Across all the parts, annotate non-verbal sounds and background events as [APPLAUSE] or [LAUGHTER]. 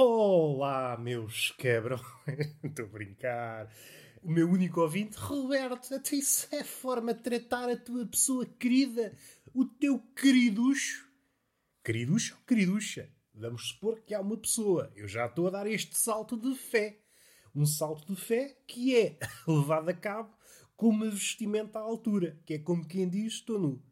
Olá, meus quebrões. [LAUGHS] Estou a brincar. O meu único ouvinte, Roberto, até isso é forma de tratar a tua pessoa querida, o teu queriducho. Queriducho ou queriducha? Vamos supor que há uma pessoa. Eu já estou a dar este salto de fé. Um salto de fé que é [LAUGHS] levado a cabo com uma vestimenta à altura, que é como quem diz: estou nu.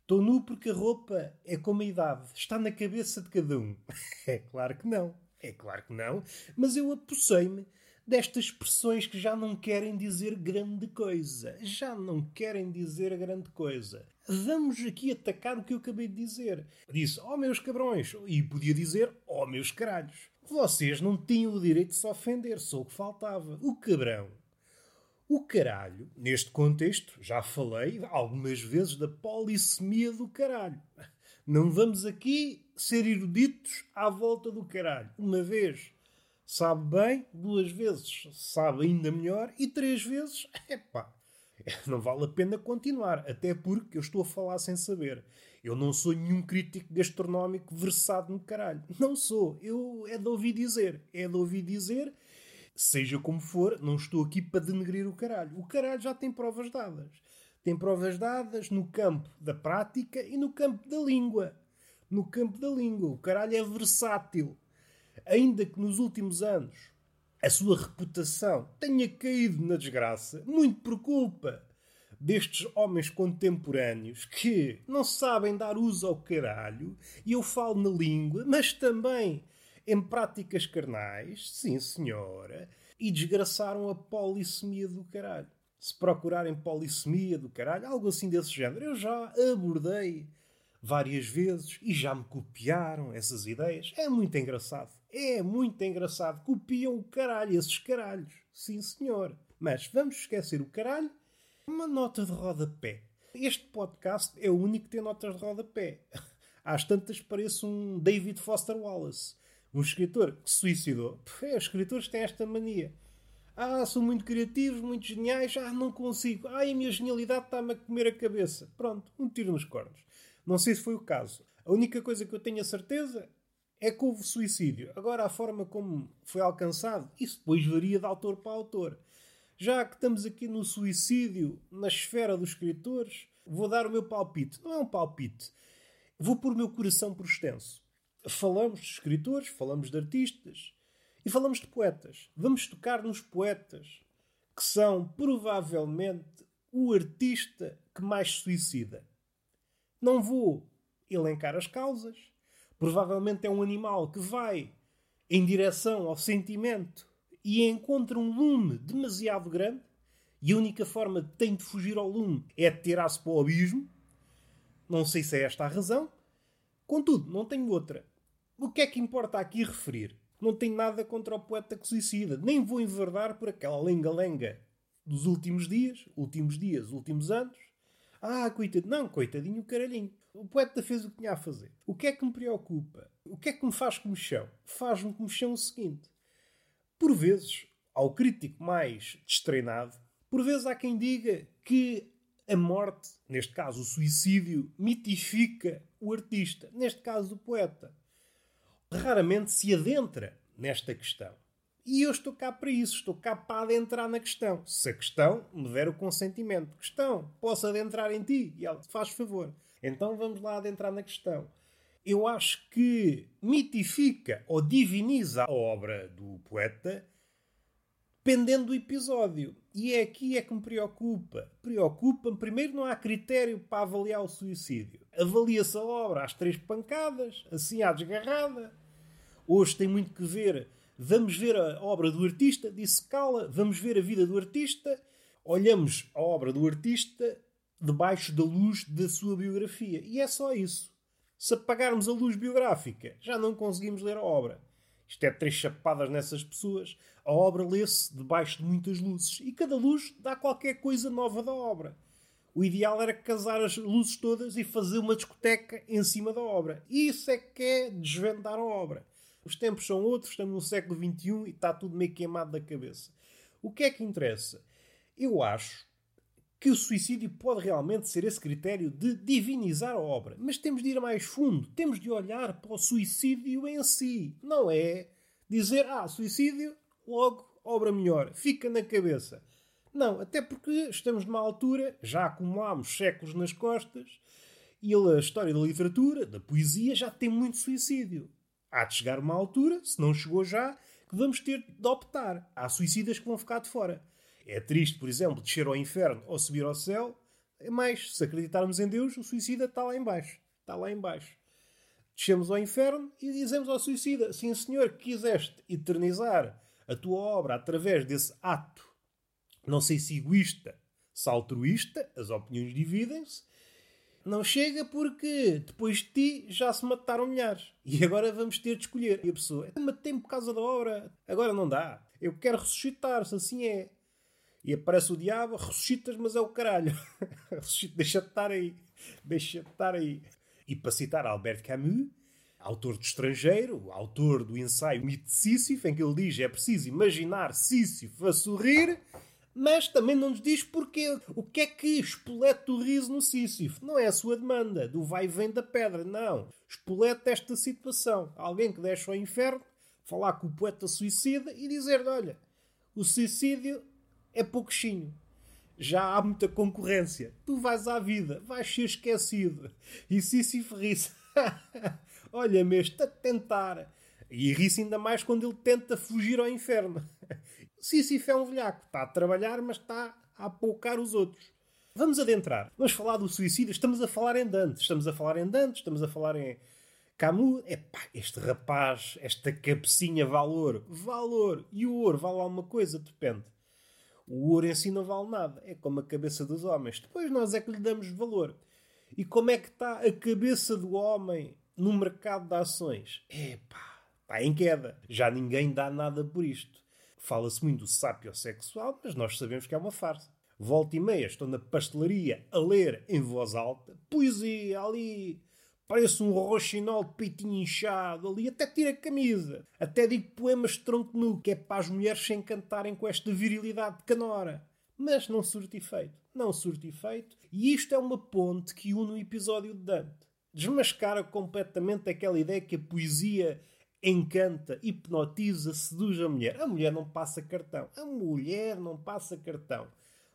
Estou nu porque a roupa é como a idade, está na cabeça de cada um. [LAUGHS] É claro que não, é claro que não, mas eu apossei-me destas expressões que já não querem dizer grande coisa. Já não querem dizer grande coisa. Vamos aqui atacar o que eu acabei de dizer. Disse, oh meus cabrões, e podia dizer, oh meus caralhos. Vocês não tinham o direito de se ofender, só o que faltava. O cabrão o caralho, neste contexto, já falei algumas vezes da polissemia do caralho. Não vamos aqui ser eruditos à volta do caralho. Uma vez sabe bem, duas vezes sabe ainda melhor e três vezes, [LAUGHS] epá, não vale a pena continuar. Até porque eu estou a falar sem saber. Eu não sou nenhum crítico gastronómico versado no caralho. Não sou. Eu é de ouvir dizer. É de ouvir dizer Seja como for, não estou aqui para denegrir o caralho. O caralho já tem provas dadas. Tem provas dadas no campo da prática e no campo da língua. No campo da língua. O caralho é versátil. Ainda que nos últimos anos a sua reputação tenha caído na desgraça, muito por culpa destes homens contemporâneos que não sabem dar uso ao caralho, e eu falo na língua, mas também em práticas carnais, sim senhora, e desgraçaram a polissemia do caralho. Se procurarem polissemia do caralho, algo assim desse género, eu já abordei várias vezes e já me copiaram essas ideias. É muito engraçado. É muito engraçado. Copiam o caralho, esses caralhos. Sim, senhor. Mas vamos esquecer o caralho. Uma nota de rodapé. Este podcast é o único que tem notas de rodapé. [LAUGHS] Às tantas parece um David Foster Wallace. Um escritor que se suicidou. É, os escritores têm esta mania. Ah, são muito criativos, muito geniais. Ah, não consigo. Ah, a minha genialidade está-me a comer a cabeça. Pronto, um tiro nos cornos. Não sei se foi o caso. A única coisa que eu tenho a certeza é que houve suicídio. Agora, a forma como foi alcançado, isso depois varia de autor para autor. Já que estamos aqui no suicídio, na esfera dos escritores, vou dar o meu palpite. Não é um palpite. Vou pôr o meu coração por extenso falamos de escritores, falamos de artistas e falamos de poetas. Vamos tocar nos poetas, que são provavelmente o artista que mais suicida. Não vou elencar as causas. Provavelmente é um animal que vai em direção ao sentimento e encontra um lume demasiado grande e a única forma de tem de fugir ao lume é tirar-se para o abismo. Não sei se é esta a razão. Contudo, não tenho outra. O que é que importa aqui referir? Não tenho nada contra o poeta que suicida. Nem vou enverdar por aquela lenga-lenga dos últimos dias, últimos dias, últimos anos. Ah, coitadinho. Não, coitadinho caralhinho. O poeta fez o que tinha a fazer. O que é que me preocupa? O que é que me faz comichão? Faz-me comichão o seguinte. Por vezes, ao crítico mais destreinado, por vezes há quem diga que a morte, neste caso o suicídio, mitifica o artista, neste caso o poeta raramente se adentra nesta questão. E eu estou cá para isso, estou cá para adentrar na questão. Se a questão me der o consentimento, questão, posso adentrar em ti? E ela, faz favor. Então vamos lá adentrar na questão. Eu acho que mitifica ou diviniza a obra do poeta dependendo do episódio. E é aqui é que me preocupa. Preocupa-me, primeiro, não há critério para avaliar o suicídio. Avalia-se a obra às três pancadas, assim à desgarrada. Hoje tem muito que ver. Vamos ver a obra do artista, disse Cala, vamos ver a vida do artista, olhamos a obra do artista debaixo da luz da sua biografia. E é só isso. Se apagarmos a luz biográfica, já não conseguimos ler a obra. Isto é três chapadas nessas pessoas. A obra lê-se debaixo de muitas luzes e cada luz dá qualquer coisa nova da obra. O ideal era casar as luzes todas e fazer uma discoteca em cima da obra. Isso é que é desvendar a obra. Os tempos são outros, estamos no século XXI e está tudo meio queimado da cabeça. O que é que interessa? Eu acho que o suicídio pode realmente ser esse critério de divinizar a obra. Mas temos de ir mais fundo, temos de olhar para o suicídio em si. Não é dizer, ah, suicídio, logo obra melhor, fica na cabeça. Não, até porque estamos numa altura, já acumulámos séculos nas costas, e a história da literatura, da poesia, já tem muito suicídio. Há de chegar uma altura, se não chegou já, que vamos ter de optar. Há suicidas que vão ficar de fora. É triste, por exemplo, descer ao inferno ou subir ao céu. É mais, se acreditarmos em Deus, o suicida está lá embaixo. Está lá embaixo. Descemos ao inferno e dizemos ao suicida: Sim, senhor, quiseste eternizar a tua obra através desse ato, não sei se egoísta, se altruísta, as opiniões dividem-se, não chega porque depois de ti já se mataram milhares. E agora vamos ter de escolher. E a pessoa, matei-me por causa da obra. Agora não dá. Eu quero ressuscitar, se assim é. E aparece o diabo, ressuscitas, mas é o caralho. [LAUGHS] Deixa-te estar aí. Deixa-te estar aí. E para citar Albert Camus, autor do Estrangeiro, autor do ensaio Mito de Sísifo, em que ele diz é preciso imaginar Sísifo a sorrir mas também não nos diz porquê. O que é que espoleta o riso no Sísifo? Não é a sua demanda, do vai e vem da pedra, não. Espoleta esta situação. Alguém que deixa ao inferno, falar com o poeta suicida e dizer olha, o suicídio é pouquinho. Já há muita concorrência. Tu vais à vida, vais ser esquecido. E Sísifo ri-se. [LAUGHS] olha, mesmo, está a tentar. E ri-se ainda mais quando ele tenta fugir ao inferno. Sísifo é um velhaco. Está a trabalhar, mas está a apoucar os outros. Vamos adentrar. Vamos falar do suicídio. Estamos a falar em Dante. Estamos a falar em Dante. Estamos a falar em Camus. Epá, este rapaz, esta cabecinha. Vale ouro. E o ouro vale alguma coisa? Depende. O ouro em si não vale nada. É como a cabeça dos homens. Depois nós é que lhe damos valor. E como é que está a cabeça do homem no mercado de ações? Epá, está em queda. Já ninguém dá nada por isto. Fala-se muito do sapiosexual, mas nós sabemos que é uma farsa. Volta e meia estou na pastelaria a ler em voz alta poesia ali. Parece um roxinol de peitinho inchado ali, até tira a camisa. Até digo poemas de tronco nu, que é para as mulheres se encantarem com esta virilidade de canora. Mas não surte efeito. Não surte efeito. E isto é uma ponte que une o episódio de Dante. Desmascara completamente aquela ideia que a poesia encanta, hipnotiza, seduz a mulher. A mulher não passa cartão. A mulher não passa cartão.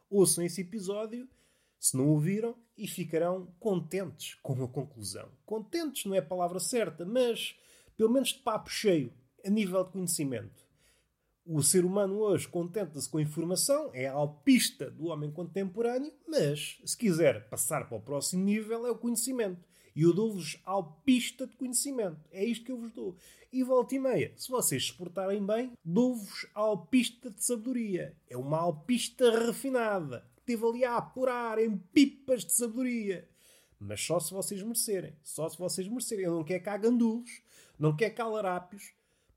Ouçam esse episódio, se não ouviram, e ficarão contentes com a conclusão. Contentes não é a palavra certa, mas pelo menos de papo cheio, a nível de conhecimento. O ser humano hoje contenta-se com a informação, é a alpista do homem contemporâneo, mas se quiser passar para o próximo nível é o conhecimento. E eu dou-vos alpista de conhecimento. É isto que eu vos dou. E volta e meia, se vocês se portarem bem, dou-vos alpista de sabedoria. É uma alpista refinada. Estive ali a apurar em pipas de sabedoria. Mas só se vocês merecerem. Só se vocês merecerem. Eu não quero cá gandulos, não quero cá larápios,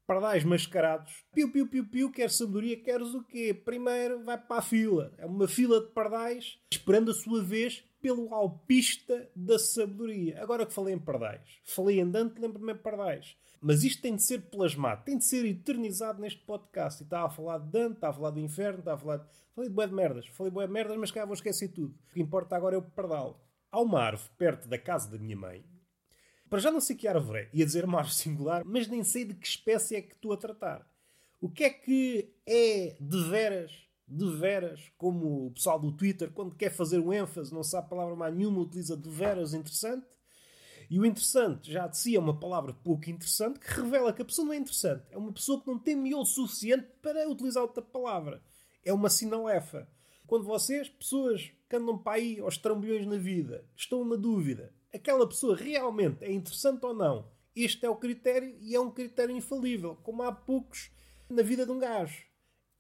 pardais mascarados. Piu, piu, piu, piu, quer sabedoria, queres o quê? Primeiro vai para a fila. É uma fila de pardais esperando a sua vez pelo alpista da sabedoria. Agora que falei em pardais, falei em Dante, lembro-me de pardais. Mas isto tem de ser plasmado, tem de ser eternizado neste podcast. E estava a falar de Dante, estava a falar do inferno, estava a falar de... Falei de boé de merdas, falei de boé de merdas, mas cá vou esquecer tudo. O que importa agora é o pardal. Há uma árvore perto da casa da minha mãe. Para já não sei que árvore é. Ia dizer uma árvore singular, mas nem sei de que espécie é que estou a tratar. O que é que é de veras, de veras, como o pessoal do Twitter, quando quer fazer um ênfase, não sabe palavra mais nenhuma, utiliza de veras interessante? E o interessante já de si é uma palavra pouco interessante que revela que a pessoa não é interessante. É uma pessoa que não tem miolo suficiente para utilizar outra palavra. É uma sinalefa. Quando vocês, pessoas que andam para aí aos trambolhões na vida, estão na dúvida, aquela pessoa realmente é interessante ou não, este é o critério e é um critério infalível, como há poucos na vida de um gajo.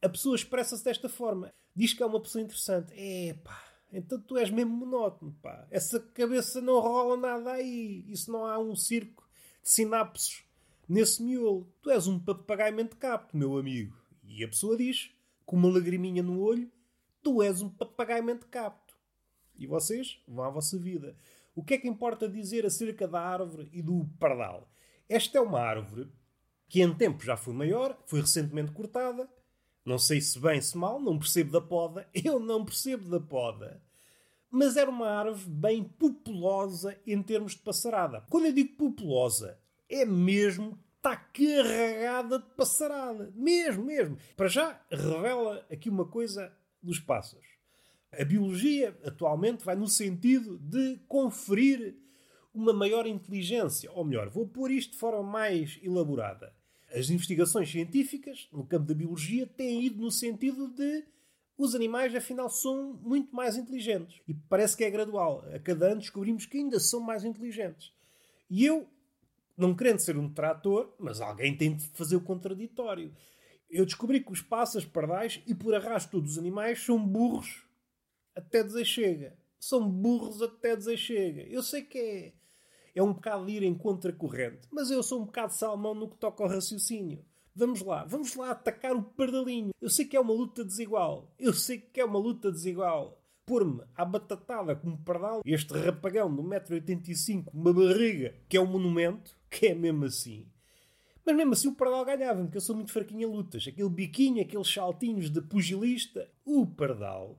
A pessoa expressa-se desta forma. Diz que é uma pessoa interessante. É pá então tu és mesmo monótono, pá. Essa cabeça não rola nada aí. Isso não há um circo de sinapses nesse miolo. Tu és um papagaio de capto, meu amigo. E a pessoa diz, com uma lagriminha no olho, tu és um papagaio de capto. E vocês vão à vossa vida. O que é que importa dizer acerca da árvore e do pardal? Esta é uma árvore que em tempo já foi maior, foi recentemente cortada, não sei se bem, se mal, não percebo da poda. [LAUGHS] Eu não percebo da poda. Mas era uma árvore bem populosa em termos de passarada. Quando eu digo populosa, é mesmo está carregada de passarada. Mesmo, mesmo. Para já, revela aqui uma coisa dos pássaros. A biologia atualmente vai no sentido de conferir uma maior inteligência. Ou melhor, vou pôr isto de forma mais elaborada. As investigações científicas no campo da biologia têm ido no sentido de os animais, afinal, são muito mais inteligentes. E parece que é gradual. A cada ano descobrimos que ainda são mais inteligentes. E eu, não querendo ser um trator, mas alguém tem de fazer o contraditório. Eu descobri que os pássaros pardais e por arrasto todos os animais são burros até dizer chega. São burros até dizer chega. Eu sei que é, é um bocado de ir em contracorrente, mas eu sou um bocado salmão no que toca ao raciocínio. Vamos lá, vamos lá atacar o pardalinho. Eu sei que é uma luta desigual. Eu sei que é uma luta desigual. Pôr-me à batatada como pardal, este rapagão de 1,85m, uma barriga, que é um monumento, que é mesmo assim. Mas mesmo assim o pardal ganhava-me, porque eu sou muito fraquinho em lutas. Aquele biquinho, aqueles saltinhos de pugilista. O pardal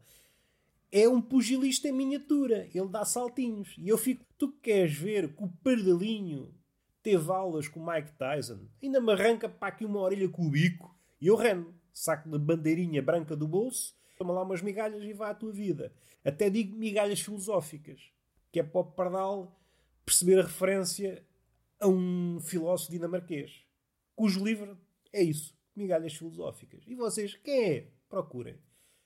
é um pugilista em miniatura. Ele dá saltinhos. E eu fico, tu queres ver que o pardalinho teve aulas com o Mike Tyson? Ainda me arranca para aqui uma orelha com o bico. E eu reno. Saco de bandeirinha branca do bolso, toma lá umas migalhas e vai à tua vida. Até digo migalhas filosóficas. Que é para o pardal perceber a referência a um filósofo dinamarquês. Cujo livro é isso. Migalhas filosóficas. E vocês, quem é? Procurem.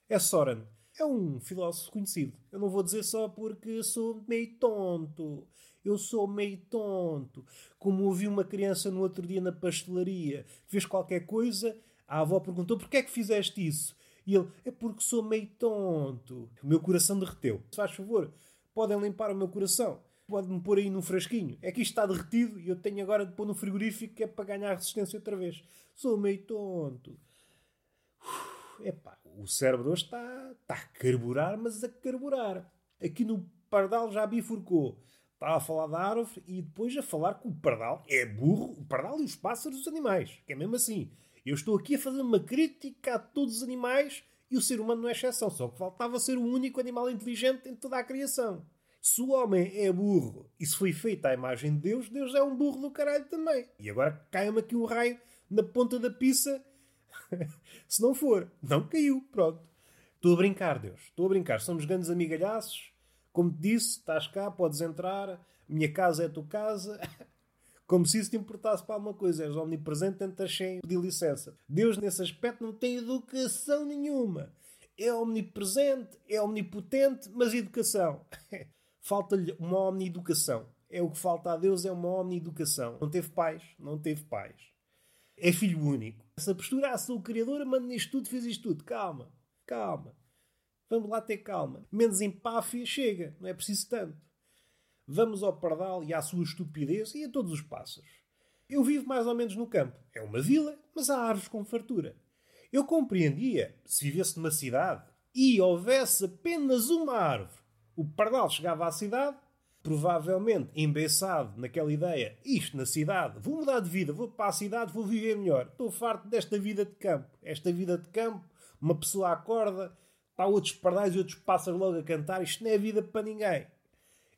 É Soren é um filósofo conhecido. Eu não vou dizer só porque sou meio tonto. Eu sou meio tonto. Como ouvi uma criança no outro dia na pastelaria, fez qualquer coisa, a avó perguntou porquê é que fizeste isso? E ele, é porque sou meio tonto. O meu coração derreteu. Se faz favor, podem limpar o meu coração. Pode-me pôr aí num frasquinho. É que isto está derretido e eu tenho agora de pôr no frigorífico que é para ganhar resistência outra vez. Sou meio tonto. Epá, o cérebro hoje está, está a carburar, mas a carburar. Aqui no Pardal já bifurcou. Está a falar da árvore e depois a falar que o Pardal é burro, o Pardal e os pássaros os animais. Que é mesmo assim. Eu estou aqui a fazer uma crítica a todos os animais e o ser humano não é exceção. Só que faltava ser o único animal inteligente em toda a criação. Se o homem é burro e se foi feito à imagem de Deus, Deus é um burro do caralho também. E agora cai-me aqui um raio na ponta da pizza [LAUGHS] Se não for, não caiu. Pronto. Estou a brincar, Deus. Estou a brincar. Somos grandes amigalhaços. Como te disse, estás cá, podes entrar. Minha casa é a tua casa. [LAUGHS] Como se isso te importasse para alguma coisa. És omnipresente, tentas sem pedir licença. Deus, nesse aspecto, não tem educação nenhuma. É omnipresente, é omnipotente, mas educação. [LAUGHS] Falta-lhe uma omni-educação. É o que falta a Deus, é uma omni-educação. Não teve pais, não teve pais. É filho único. Essa postura, ah, sou o criador, mando nisto tudo, fiz isto tudo. Calma, calma. Vamos lá ter calma. Menos empáfia, chega. Não é preciso tanto. Vamos ao pardal e à sua estupidez e a todos os pássaros. Eu vivo mais ou menos no campo. É uma vila, mas há árvores com fartura. Eu compreendia, se vivesse numa cidade e houvesse apenas uma árvore, o pardal chegava à cidade, provavelmente embeçado naquela ideia, isto na cidade, vou mudar de vida, vou para a cidade, vou viver melhor. Estou farto desta vida de campo. Esta vida de campo, uma pessoa acorda, está outros pardais e outros pássaros logo a cantar, isto não é vida para ninguém.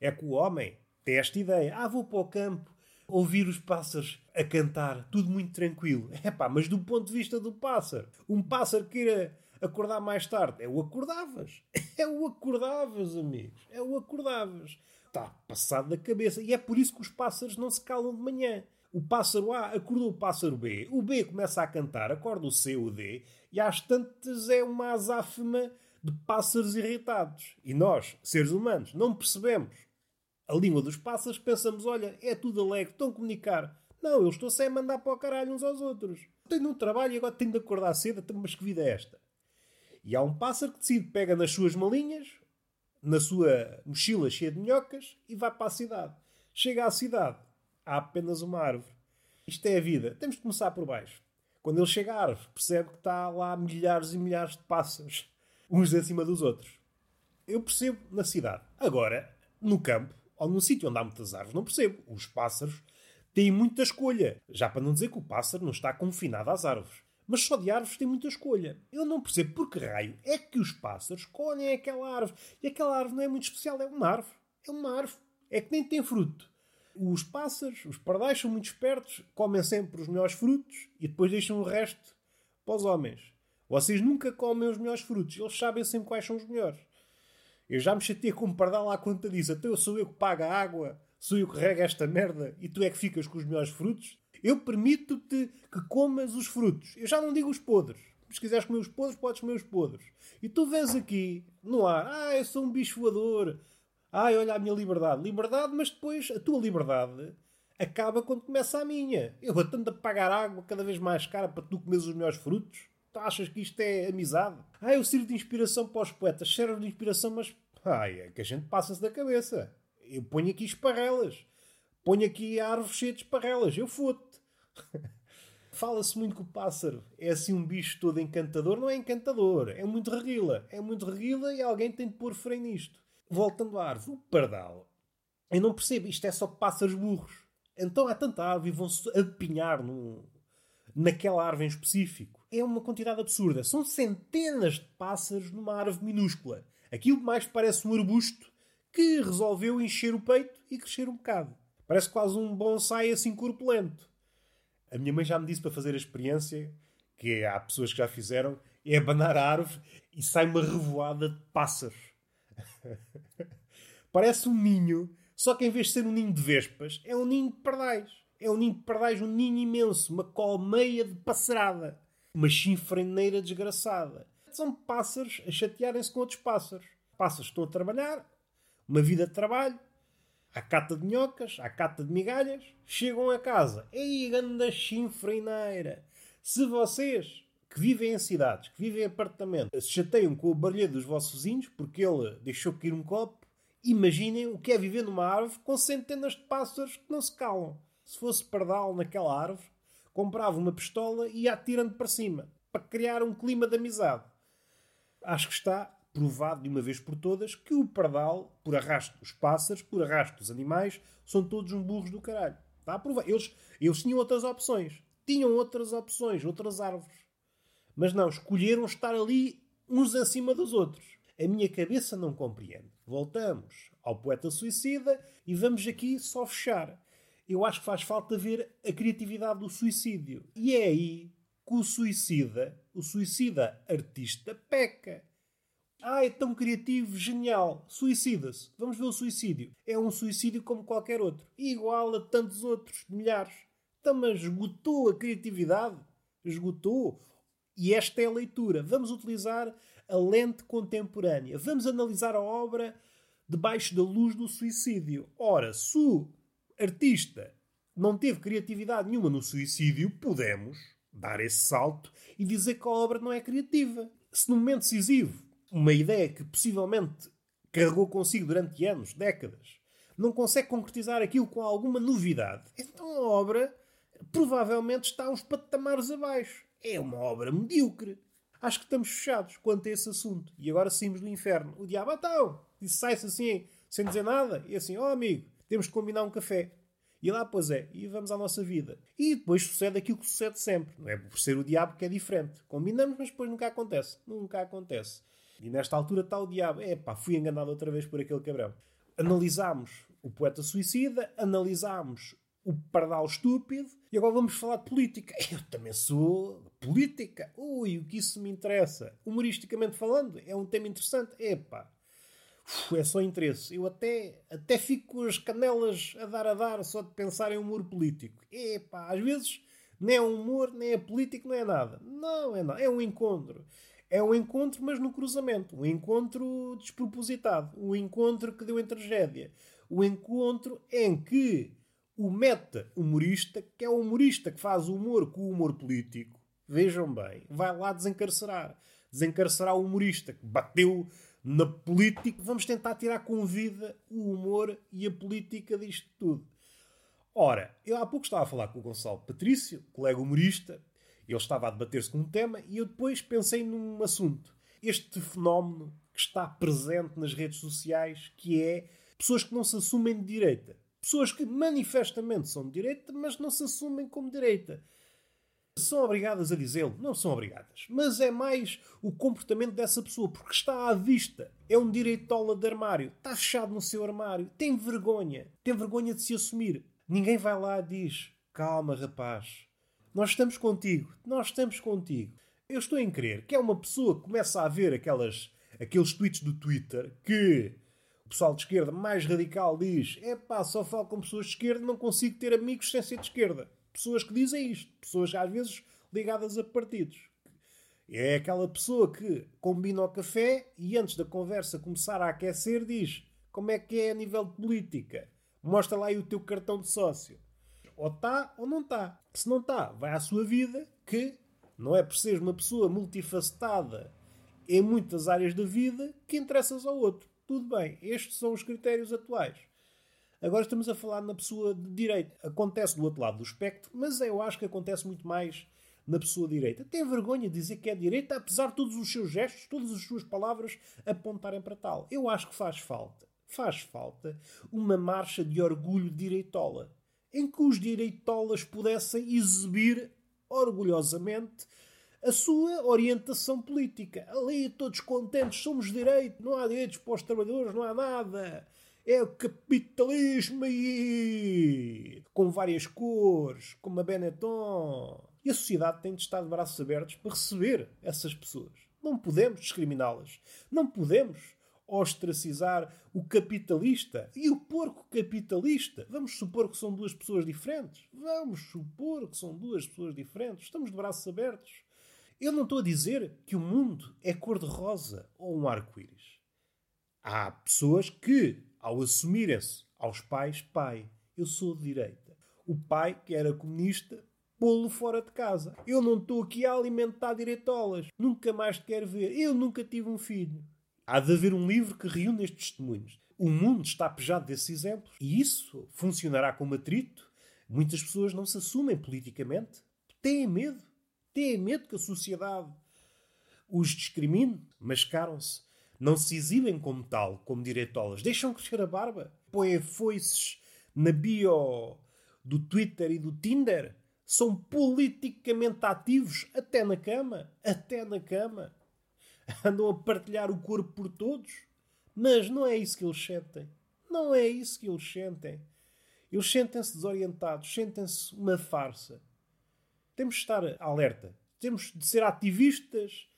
É que o homem tem esta ideia, ah, vou para o campo, ouvir os pássaros a cantar, tudo muito tranquilo. [LAUGHS] É pá, mas do ponto de vista do pássaro, um pássaro queira acordar mais tarde, é o acordavas. [LAUGHS] É o acordavas, amigos. É o acordavas está passado da cabeça. E é por isso que os pássaros não se calam de manhã. O pássaro A acordou o pássaro B, o B começa a cantar, acorda o C, o D, e às tantas é uma azáfama de pássaros irritados. E nós, seres humanos, não percebemos a língua dos pássaros, pensamos: olha, é tudo alegre, estão a comunicar. Não, eu estou sem mandar para o caralho uns aos outros. Tenho um trabalho e agora tenho de acordar cedo, mas que vida é esta? E há um pássaro que decide, pega nas suas malinhas, na sua mochila cheia de minhocas e vai para a cidade. Chega à cidade, há apenas uma árvore. Isto é a vida. Temos de começar por baixo. Quando ele chega à árvore, percebe que está lá milhares e milhares de pássaros, uns acima dos outros. Eu percebo na cidade. Agora, no campo, ou num sítio onde há muitas árvores, não percebo. Os pássaros têm muita escolha. Já para não dizer que o pássaro não está confinado às árvores mas só de árvores tem muita escolha. Eu não percebo por que raio é que os pássaros escolhem aquela árvore. E aquela árvore não é muito especial, é uma árvore. É uma árvore. É que nem tem fruto. Os pássaros, os pardais, são muito espertos, comem sempre os melhores frutos e depois deixam o resto para os homens. Vocês nunca comem os melhores frutos, eles sabem sempre quais são os melhores. Eu já me chatei com um pardal à conta disso. Até eu sou eu que pago a água, sou eu que rega esta merda e tu é que ficas com os melhores frutos. Eu permito-te que comas os frutos. Eu já não digo os podres. Se quiseres comer os podres, podes comer os podres. E tu vês aqui, no ar, ah, eu sou um bicho voador. Ai, olha a minha liberdade. Liberdade, mas depois a tua liberdade acaba quando começa a minha. Eu atendo a pagar água cada vez mais cara para tu comeres os melhores frutos. Tu achas que isto é amizade? Ah, eu sirvo de inspiração para os poetas. Serve de inspiração, mas ai, é que a gente passa-se da cabeça. Eu ponho aqui esparrelas. Ponho aqui a árvore cheia de esparrelas. Eu foto-te. [LAUGHS] Fala-se muito que o pássaro é assim um bicho todo encantador. Não é encantador. É muito reguila. É muito reguila e alguém tem de pôr freio nisto. Voltando à árvore. O pardal. Eu não percebo. Isto é só pássaros burros. Então há tanta árvore e vão-se apinhar num, naquela árvore em específico. É uma quantidade absurda. São centenas de pássaros numa árvore minúscula. Aquilo mais parece um arbusto que resolveu encher o peito e crescer um bocado. Parece quase um bonsai assim corpulento. A minha mãe já me disse para fazer a experiência, que há pessoas que já fizeram, é abanar a árvore e sai uma revoada de pássaros. [LAUGHS] Parece um ninho, só que em vez de ser um ninho de vespas, é um ninho de pardais. É um ninho de pardais, um ninho imenso, uma colmeia de passarada. Uma chinfreneira desgraçada. São pássaros a chatearem-se com outros pássaros. Pássaros estão a trabalhar, uma vida de trabalho, à cata de minhocas, à cata de migalhas, chegam a casa. Ei, ganda chinfreineira! Se vocês que vivem em cidades, que vivem em apartamentos, se chateiam com o barulho dos vossos vizinhos porque ele deixou cair um copo, imaginem o que é viver numa árvore com centenas de pássaros que não se calam. Se fosse pardal naquela árvore, comprava uma pistola e ia atirando para cima, para criar um clima de amizade. Acho que está provado de uma vez por todas que o pardal, por arrasto dos pássaros, por arrasto dos animais, são todos um burros do caralho. Está a provar. Eles, eles tinham outras opções. Tinham outras opções, outras árvores. Mas não, escolheram estar ali uns acima dos outros. A minha cabeça não compreende. Voltamos ao poeta suicida e vamos aqui só fechar. Eu acho que faz falta ver a criatividade do suicídio. E é aí que o suicida, o suicida artista, peca. Ah, é tão criativo, genial. Suicida-se. Vamos ver o suicídio. É um suicídio como qualquer outro. Igual a tantos outros, milhares. Então, mas esgotou a criatividade? Esgotou. E esta é a leitura. Vamos utilizar a lente contemporânea. Vamos analisar a obra debaixo da luz do suicídio. Ora, se o artista não teve criatividade nenhuma no suicídio, podemos dar esse salto e dizer que a obra não é criativa. Se no momento decisivo uma ideia que possivelmente carregou consigo durante anos, décadas, não consegue concretizar aquilo com alguma novidade, então a obra provavelmente está uns patamares abaixo. É uma obra medíocre. Acho que estamos fechados quanto a esse assunto. E agora saímos do inferno. O diabo, então, e sai-se assim, sem dizer nada, e assim, ó oh, amigo, temos de combinar um café. E lá, pois é, e vamos à nossa vida. E depois sucede aquilo que sucede sempre. Não é por ser o diabo que é diferente. Combinamos, mas depois nunca acontece. Nunca acontece. E nesta altura está o diabo. É pá, fui enganado outra vez por aquele cabrão. Analisámos o poeta suicida, analisámos o pardal estúpido e agora vamos falar de política. [LAUGHS] Eu também sou política. Ui, o que isso me interessa? Humoristicamente falando, é um tema interessante. Epá, é só interesse. Eu até, até fico com as canelas a dar a dar só de pensar em humor político. Epá, às vezes nem é humor, nem é político, não é nada. Não é nada. É um encontro. É um encontro, mas no cruzamento. Um encontro despropositado. Um encontro que deu em tragédia. O um encontro em que o meta-humorista, que é o humorista que faz o humor com o humor político, vejam bem, vai lá desencarcerar. Desencarcerar o humorista que bateu na política. Vamos tentar tirar com vida o humor e a política disto tudo. Ora, eu há pouco estava a falar com o Gonçalo Patrício, colega humorista, ele estava a debater-se com um tema e eu depois pensei num assunto. Este fenómeno que está presente nas redes sociais, que é pessoas que não se assumem de direita. Pessoas que manifestamente são de direita, mas não se assumem como direita. São obrigadas a dizê-lo? Não são obrigadas. Mas é mais o comportamento dessa pessoa, porque está à vista. É um direitola de armário. Está fechado no seu armário. Tem vergonha. Tem vergonha de se assumir. Ninguém vai lá e diz: Calma, rapaz. Nós estamos contigo. Nós estamos contigo. Eu estou em crer que é uma pessoa que começa a ver aquelas, aqueles tweets do Twitter que o pessoal de esquerda mais radical diz: é pá, só falo com pessoas de esquerda, não consigo ter amigos sem ser de esquerda. Pessoas que dizem isto, pessoas às vezes ligadas a partidos. É aquela pessoa que combina o café e antes da conversa começar a aquecer diz como é que é a nível de política. Mostra lá aí o teu cartão de sócio. Ou está ou não está. Se não está, vai à sua vida que não é por ser uma pessoa multifacetada em muitas áreas da vida que interessas ao outro. Tudo bem, estes são os critérios atuais. Agora estamos a falar na pessoa de direita. Acontece do outro lado do espectro, mas eu acho que acontece muito mais na pessoa direita. Tem vergonha de dizer que é direita, apesar de todos os seus gestos, todas as suas palavras apontarem para tal. Eu acho que faz falta. Faz falta uma marcha de orgulho direitola, em que os direitolas pudessem exibir orgulhosamente a sua orientação política. Ali, todos contentes, somos direitos, não há direitos para os trabalhadores, não há nada. É o capitalismo aí, com várias cores, como a Benetton. E a sociedade tem de estar de braços abertos para receber essas pessoas. Não podemos discriminá-las. Não podemos ostracizar o capitalista e o porco capitalista. Vamos supor que são duas pessoas diferentes. Vamos supor que são duas pessoas diferentes. Estamos de braços abertos. Eu não estou a dizer que o mundo é cor-de-rosa ou um arco-íris. Há pessoas que, ao assumirem-se aos pais, pai, eu sou de direita. O pai, que era comunista, pô-lo fora de casa. Eu não estou aqui a alimentar direitolas. Nunca mais te quero ver. Eu nunca tive um filho. Há de haver um livro que reúne estes testemunhos. O mundo está pejado desses exemplos. E isso funcionará como atrito. Muitas pessoas não se assumem politicamente. Têm medo têm medo que a sociedade os discrimine, mascaram-se. Não se exibem como tal, como direitolas. Deixam crescer a barba. Põem foices na bio do Twitter e do Tinder. São politicamente ativos até na cama. Até na cama. [LAUGHS] Andam a partilhar o corpo por todos. Mas não é isso que eles sentem. Não é isso que eles sentem. Eles sentem-se desorientados, sentem-se uma farsa. Temos de estar alerta. Temos de ser ativistas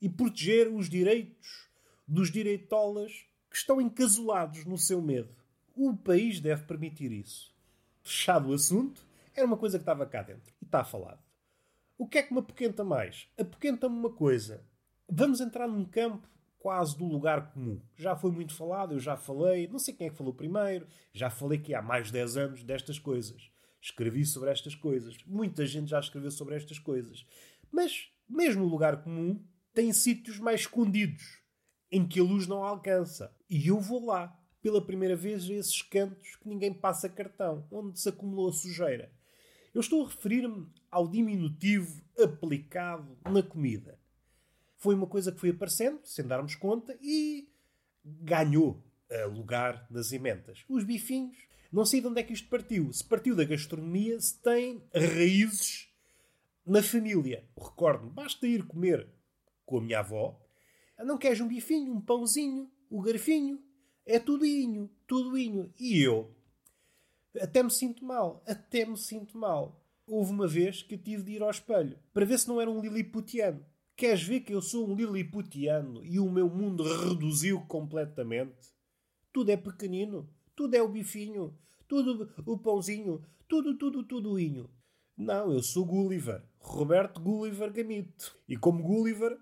e proteger os direitos dos direitolas que estão encasulados no seu medo. O país deve permitir isso. Fechado o assunto, era uma coisa que estava cá dentro. E está falado. O que é que me apoquenta mais? Apoquenta-me uma coisa. Vamos entrar num campo quase do lugar comum. Já foi muito falado, eu já falei, não sei quem é que falou primeiro, já falei que há mais de 10 anos destas coisas escrevi sobre estas coisas. Muita gente já escreveu sobre estas coisas. Mas, mesmo no lugar comum, tem sítios mais escondidos, em que a luz não alcança. E eu vou lá, pela primeira vez, a esses cantos que ninguém passa cartão, onde se acumulou a sujeira. Eu estou a referir-me ao diminutivo aplicado na comida. Foi uma coisa que foi aparecendo, sem darmos conta, e ganhou lugar nas emendas. Os bifinhos não sei de onde é que isto partiu. Se partiu da gastronomia, se tem raízes na família. Recordo-me, basta ir comer com a minha avó. Não queres um bifinho, um pãozinho, o um garfinho? É tudinho, tudinho. E eu até me sinto mal, até me sinto mal. Houve uma vez que tive de ir ao espelho para ver se não era um liliputiano. Queres ver que eu sou um liliputiano e o meu mundo reduziu completamente? Tudo é pequenino. Tudo é o bifinho, tudo o pãozinho, tudo, tudo, tudoinho. Não, eu sou Gulliver, Roberto Gulliver Gamito. E como Gulliver,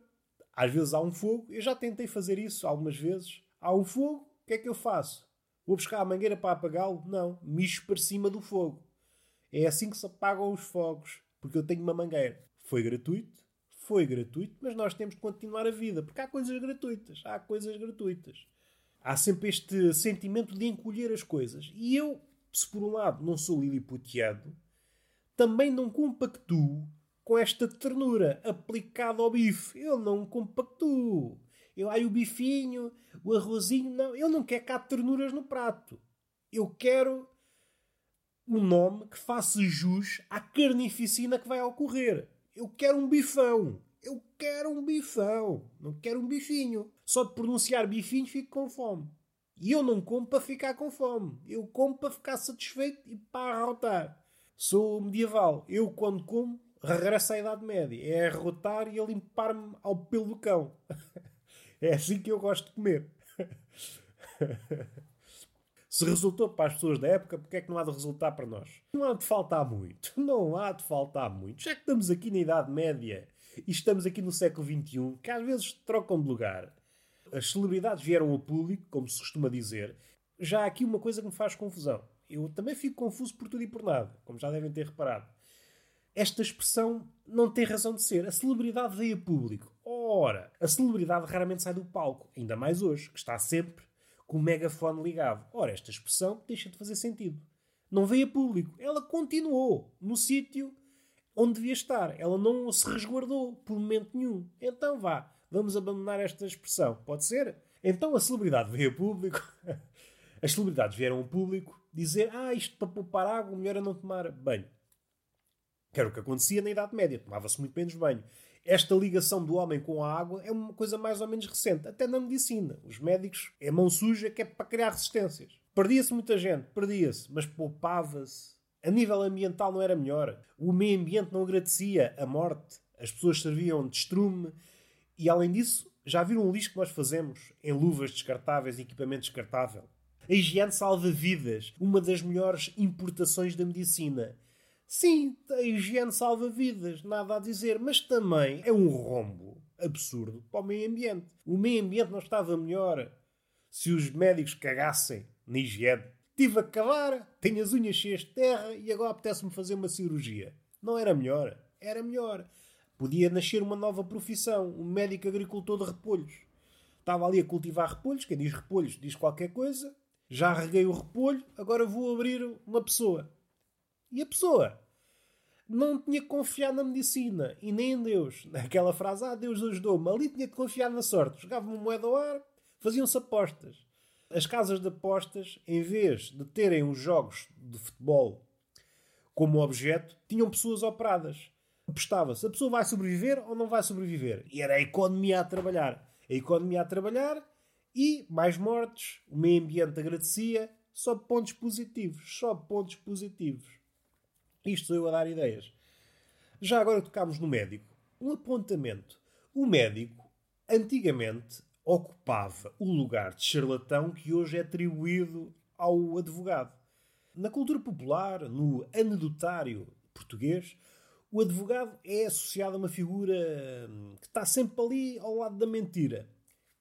às vezes há um fogo, eu já tentei fazer isso algumas vezes. Há um fogo, o que é que eu faço? Vou buscar a mangueira para apagá-lo? Não, mexo para cima do fogo. É assim que se apagam os fogos, porque eu tenho uma mangueira. Foi gratuito? Foi gratuito, mas nós temos que continuar a vida, porque há coisas gratuitas, há coisas gratuitas há sempre este sentimento de encolher as coisas. E eu, se por um lado não sou liliputiano, também não compactuo com esta ternura aplicada ao bife. Eu não compactuo. Eu, ai, o bifinho, o arrozinho, não. Eu não quero cá ternuras no prato. Eu quero um nome que faça jus à carnificina que vai ocorrer. Eu quero um bifão. Eu quero um bifão. Não quero um bifinho. Só de pronunciar bifinho fico com fome. E eu não como para ficar com fome. Eu como para ficar satisfeito e para arrotar. Sou medieval. Eu, quando como, regresso à Idade Média. É arrotar e a limpar-me ao pelo do cão. [LAUGHS] é assim que eu gosto de comer. [LAUGHS] Se resultou para as pessoas da época, porque é que não há de resultar para nós? Não há de faltar muito. [LAUGHS] Não há de faltar muito. Já que estamos aqui na Idade Média e estamos aqui no século XXI, que às vezes trocam de lugar. As celebridades vieram ao público, como se costuma dizer. Já há aqui uma coisa que me faz confusão. Eu também fico confuso por tudo e por nada, como já devem ter reparado. Esta expressão não tem razão de ser. A celebridade veio a público. Ora, a celebridade raramente sai do palco, ainda mais hoje, que está sempre com o megafone ligado. Ora, esta expressão deixa de fazer sentido. Não veio a público. Ela continuou no sítio onde devia estar. Ela não se resguardou por momento nenhum. Então vá, vamos abandonar esta expressão. Pode ser? Então a celebridade veio a público. [LAUGHS] As celebridades vieram ao público dizer: Ah, isto para poupar água, melhor é não tomar banho. Que era o que acontecia na Idade Média. Tomava-se muito menos banho. Esta ligação do homem com a água é uma coisa mais ou menos recente, até na medicina. Os médicos é mão suja que é para criar resistências. Perdia-se muita gente, perdia-se, mas poupava-se. A nível ambiental não era melhor. O meio ambiente não agradecia a morte. As pessoas serviam de estrume. E além disso, já viram o lixo que nós fazemos em luvas descartáveis e equipamento descartável? A higiene salva vidas, uma das melhores importações da medicina. Sim, a higiene salva vidas, nada a dizer, mas também é um rombo absurdo para o meio ambiente. O meio ambiente não estava melhor se os médicos cagassem na higiene. Tive a cavar, tenho as unhas cheias de terra e agora apetece-me fazer uma cirurgia. Não era melhor? Era melhor. Podia nascer uma nova profissão, um médico agricultor de repolhos. Estava ali a cultivar repolhos, quem diz repolhos diz qualquer coisa. Já reguei o repolho, agora vou abrir uma pessoa. E a pessoa não tinha que confiar na medicina e nem em Deus. [LAUGHS] Aquela frase, ah, Deus ajudou-me. Ali tinha que confiar na sorte. Jogava uma moeda ao ar, faziam-se apostas. As casas de apostas, em vez de terem os jogos de futebol como objeto, tinham pessoas operadas. Apostava-se, a pessoa vai sobreviver ou não vai sobreviver. E era a economia a trabalhar. A economia a trabalhar e mais mortes, o meio ambiente agradecia, só pontos positivos, só pontos positivos. Isto sou eu a dar ideias. Já agora tocámos no médico. Um apontamento. O médico, antigamente, ocupava o lugar de charlatão que hoje é atribuído ao advogado. Na cultura popular, no anedotário português, o advogado é associado a uma figura hum, que está sempre ali ao lado da mentira.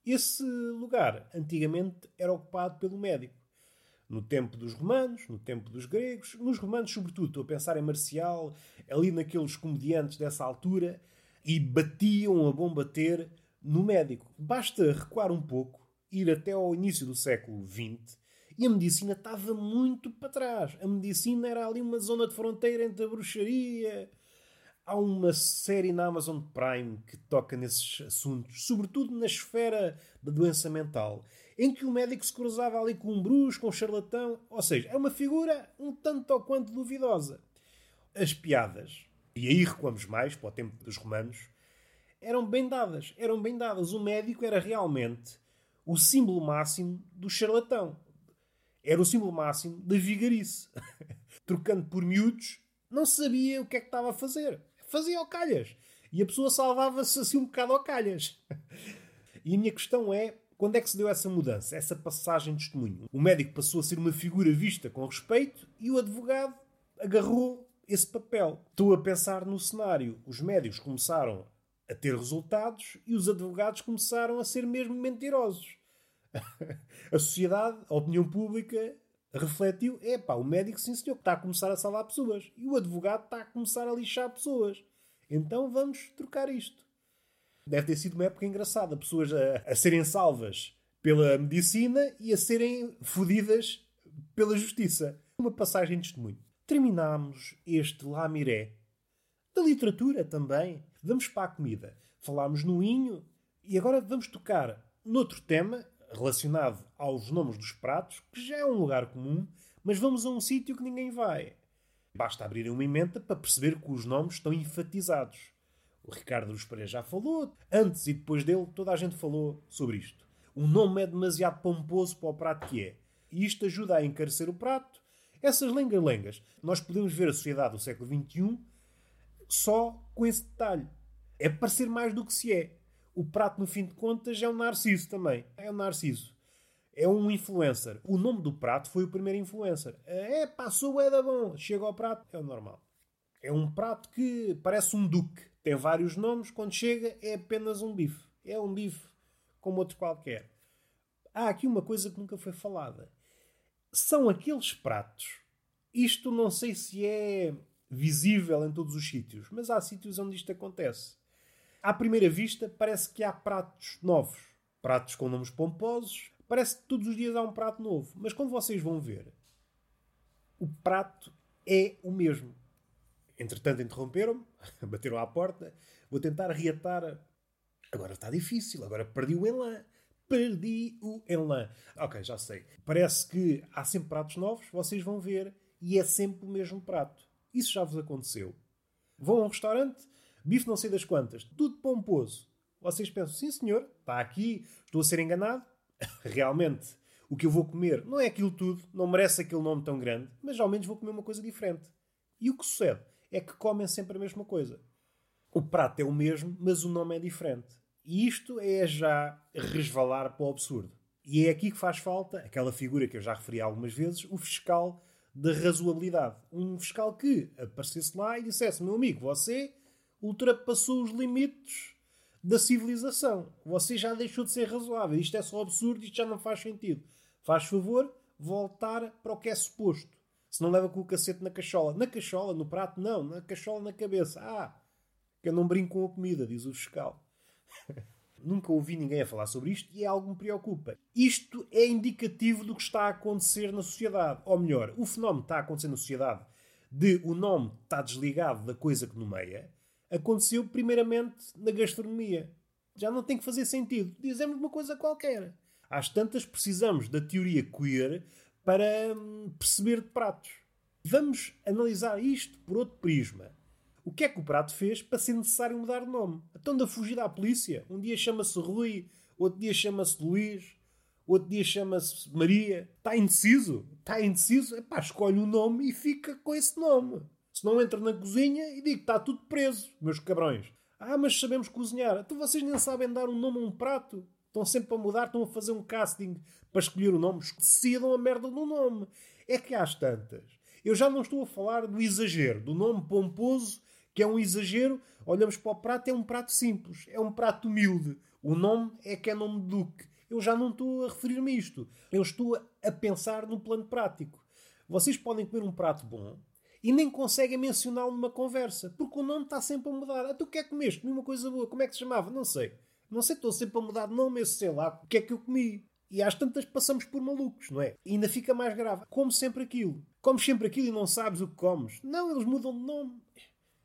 Esse lugar, antigamente, era ocupado pelo médico no tempo dos romanos, no tempo dos gregos, nos romanos, sobretudo, estou a pensar em Marcial, ali naqueles comediantes dessa altura, e batiam a bom bater no médico. Basta recuar um pouco, ir até ao início do século XX, e a medicina estava muito para trás. A medicina era ali uma zona de fronteira entre a bruxaria. Há uma série na Amazon Prime que toca nesses assuntos, sobretudo na esfera da doença mental em que o médico se cruzava ali com um bruxo, com um charlatão. Ou seja, é uma figura um tanto ou quanto duvidosa. As piadas, e aí recuamos mais para o tempo dos romanos, eram bem dadas. Eram bem dadas. O médico era realmente o símbolo máximo do charlatão. Era o símbolo máximo da vigarice. [LAUGHS] Trocando por miúdos, não sabia o que é que estava a fazer. Fazia ao calhas. E a pessoa salvava-se assim um bocado ao calhas. [LAUGHS] E a minha questão é: quando é que se deu essa mudança, essa passagem de testemunho? O médico passou a ser uma figura vista com respeito e o advogado agarrou esse papel. Estou a pensar no cenário. Os médicos começaram a ter resultados e os advogados começaram a ser mesmo mentirosos. [LAUGHS] a sociedade, a opinião pública refletiu: é pá, o médico, sim senhor, está a começar a salvar pessoas e o advogado está a começar a lixar pessoas. Então vamos trocar isto. Deve ter sido uma época engraçada. Pessoas a, a serem salvas pela medicina e a serem fodidas pela justiça. Uma passagem de testemunho. Terminámos este Lamiré. Da literatura também. Vamos para a comida. Falámos no Inho e agora vamos tocar noutro tema relacionado aos nomes dos pratos, que já é um lugar comum, mas vamos a um sítio que ninguém vai. Basta abrir uma emenda para perceber que os nomes estão enfatizados. O Ricardo dos Pereira já falou. Antes e depois dele, toda a gente falou sobre isto. O nome é demasiado pomposo para o prato que é. E isto ajuda a encarecer o prato. Essas lengas-lengas. Nós podemos ver a sociedade do século XXI só com esse detalhe. É parecer mais do que se é. O prato, no fim de contas, é um narciso também. É um narciso. É um influencer. O nome do prato foi o primeiro influencer. É, passou, é da bom. Chega ao prato, é o normal. É um prato que parece um duque. Tem vários nomes. Quando chega, é apenas um bife. É um bife como outro qualquer. Há aqui uma coisa que nunca foi falada. São aqueles pratos. Isto não sei se é visível em todos os sítios, mas há sítios onde isto acontece. À primeira vista, parece que há pratos novos, pratos com nomes pomposos. Parece que todos os dias há um prato novo, mas quando vocês vão ver, o prato é o mesmo. Entretanto, interromperam-me, [LAUGHS] bateram à porta. Vou tentar reatar. Agora está difícil, agora perdi o elan. Perdi o elan. Ok, já sei. Parece que há sempre pratos novos, vocês vão ver, e é sempre o mesmo prato. Isso já vos aconteceu. Vão a um restaurante, bife não sei das quantas, tudo pomposo. Vocês pensam, sim senhor, está aqui, estou a ser enganado. [LAUGHS] Realmente, o que eu vou comer não é aquilo tudo, não merece aquele nome tão grande, mas ao menos vou comer uma coisa diferente. E o que sucede é que comem sempre a mesma coisa. O prato é o mesmo, mas o nome é diferente. E isto é já resvalar para o absurdo. E é aqui que faz falta aquela figura que eu já referi algumas vezes, o fiscal de razoabilidade. Um fiscal que aparecesse lá e dissesse: Meu amigo, você ultrapassou os limites da civilização. Você já deixou de ser razoável. Isto é só absurdo, isto já não faz sentido. Faz favor voltar para o que é suposto. Se não leva com o cacete na cachola. Na cachola, no prato, não. Na cachola, na cabeça. Ah, que eu não brinco com a comida, diz o fiscal. [LAUGHS] Nunca ouvi ninguém a falar sobre isto e é algo que me preocupa. Isto é indicativo do que está a acontecer na sociedade. Ou melhor, o fenómeno está a acontecer na sociedade de o nome estar desligado da coisa que nomeia, aconteceu primeiramente na gastronomia. Já não tem que fazer sentido. Dizemos uma coisa qualquer. Às tantas precisamos da teoria queer para hum, perceber de pratos. Vamos analisar isto por outro prisma. O que é que o prato fez para ser necessário mudar de nome? Então da fugida à polícia. Um dia chama-se Rui, outro dia chama-se Luís, outro dia chama-se Maria. Está indeciso? Está indeciso? Epá, escolhe um nome e fica com esse nome. Se não entra na cozinha e digo, está tudo preso, meus cabrões. Ah, mas sabemos cozinhar. Então vocês nem sabem dar um nome a um prato. Estão sempre a mudar, estão a fazer um casting para escolher o nome. Decidam a merda do nome. É que às tantas. Eu já não estou a falar do exagero, do nome pomposo que é um exagero. Olhamos para o prato, é um prato simples, é um prato humilde. O nome é que é nome de Duque. Eu já não estou a referir-me a isto. Eu estou a pensar no plano prático. Vocês podem comer um prato bom e nem conseguem mencioná-lo numa conversa, porque o nome está sempre a mudar. Ah, tu que é que comeste? Comi uma coisa boa. Como é que se chamava? Não sei. Não sei, estou sempre a mudar de nome, eu sei lá o que é que eu comi. E às tantas passamos por malucos, não é? E ainda fica mais grave. Como sempre aquilo. Comes sempre aquilo e não sabes o que comes. Não, eles mudam de nome.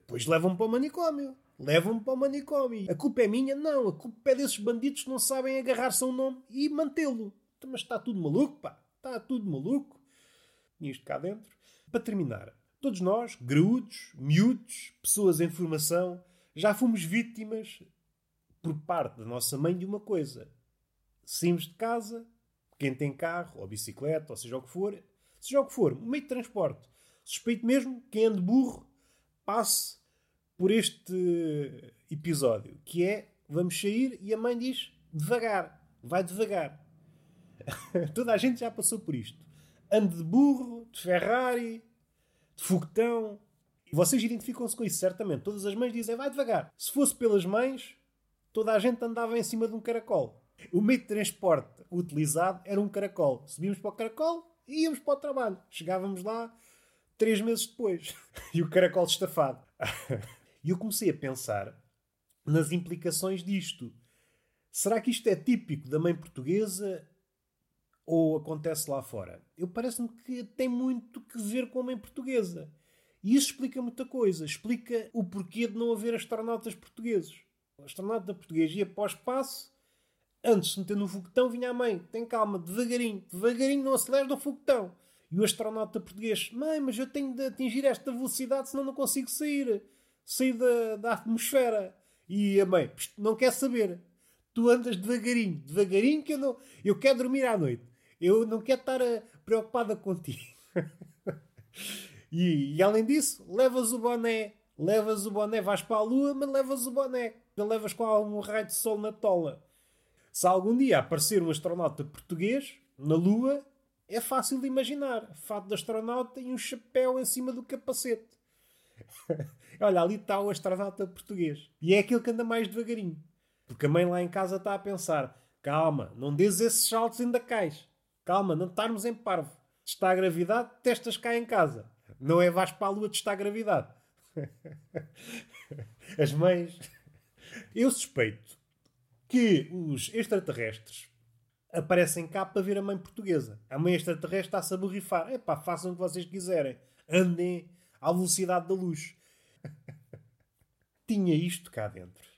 Depois levam-me para o manicômio. Levam-me para o manicômio. A culpa é minha? Não. A culpa é desses bandidos que não sabem agarrar-se a um nome e mantê-lo. Então, mas está tudo maluco, pá. Está tudo maluco. Isto cá dentro. Para terminar, todos nós, graúdos, miúdos, pessoas em formação, já fomos vítimas por parte da nossa mãe de uma coisa. Saímos de casa, quem tem carro, ou bicicleta, ou seja o que for, seja o que for, um meio de transporte. Suspeito mesmo, quem anda burro, passe por este episódio, que é vamos sair e a mãe diz devagar, vai devagar. [LAUGHS] Toda a gente já passou por isto. Ande de burro, de Ferrari, de foguetão. Vocês identificam-se com isso, certamente. Todas as mães dizem vai devagar. Se fosse pelas mães, toda a gente andava em cima de um caracol. O meio de transporte utilizado era um caracol. Subíamos para o caracol e íamos para o trabalho. Chegávamos lá três meses depois. [LAUGHS] e o caracol estafado. [LAUGHS] E eu comecei a pensar nas implicações disto. Será que isto é típico da mãe portuguesa ou acontece lá fora? Eu parece-me que tem muito que ver com a mãe portuguesa. E isso explica muita coisa. Explica o porquê de não haver astronautas portugueses. Astronauta português ia para o espaço, antes de meter no foguetão, vinha a mãe. Tem calma, devagarinho, devagarinho, não aceleres no foguetão. E o astronauta português, mãe, mas eu tenho de atingir esta velocidade, senão não consigo sair sair da, da atmosfera. E a mãe, não quer saber. Tu andas devagarinho, devagarinho que eu não. Eu quero dormir à noite. Eu não quero estar uh, preocupada contigo. [LAUGHS] e, e, além disso, levas o boné. Levas o boné, vais para a lua, mas levas o boné. Levas com algum raio de sol na tola. Se algum dia aparecer um astronauta português na lua, é fácil de imaginar. Fato de astronauta e um chapéu em cima do capacete. [LAUGHS] Olha, ali está o astronauta português. E é aquele que anda mais devagarinho. Porque a mãe lá em casa está a pensar: calma, não dês esses saltos ainda cais. Calma, não estarmos em parvo. Está a gravidade, testas cá em casa. Não é vais para a lua testar a gravidade. [LAUGHS] As mães. Eu suspeito que os extraterrestres aparecem cá para ver a mãe portuguesa. A mãe extraterrestre está-se a borrifar. Epá, façam o que vocês quiserem. Andem à velocidade da luz. [LAUGHS] Tinha isto cá dentro.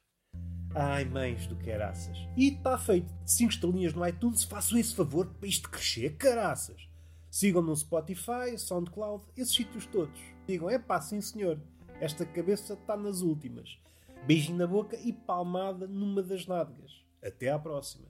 Ai, mães do caraças. E está feito. 5 estrelinhas no iTunes, façam esse favor para isto crescer, caraças. Sigam no Spotify, SoundCloud, esses sítios todos. Digam, é pá, sim senhor, esta cabeça está nas últimas. Beijinho na boca e palmada numa das nádegas. Até à próxima.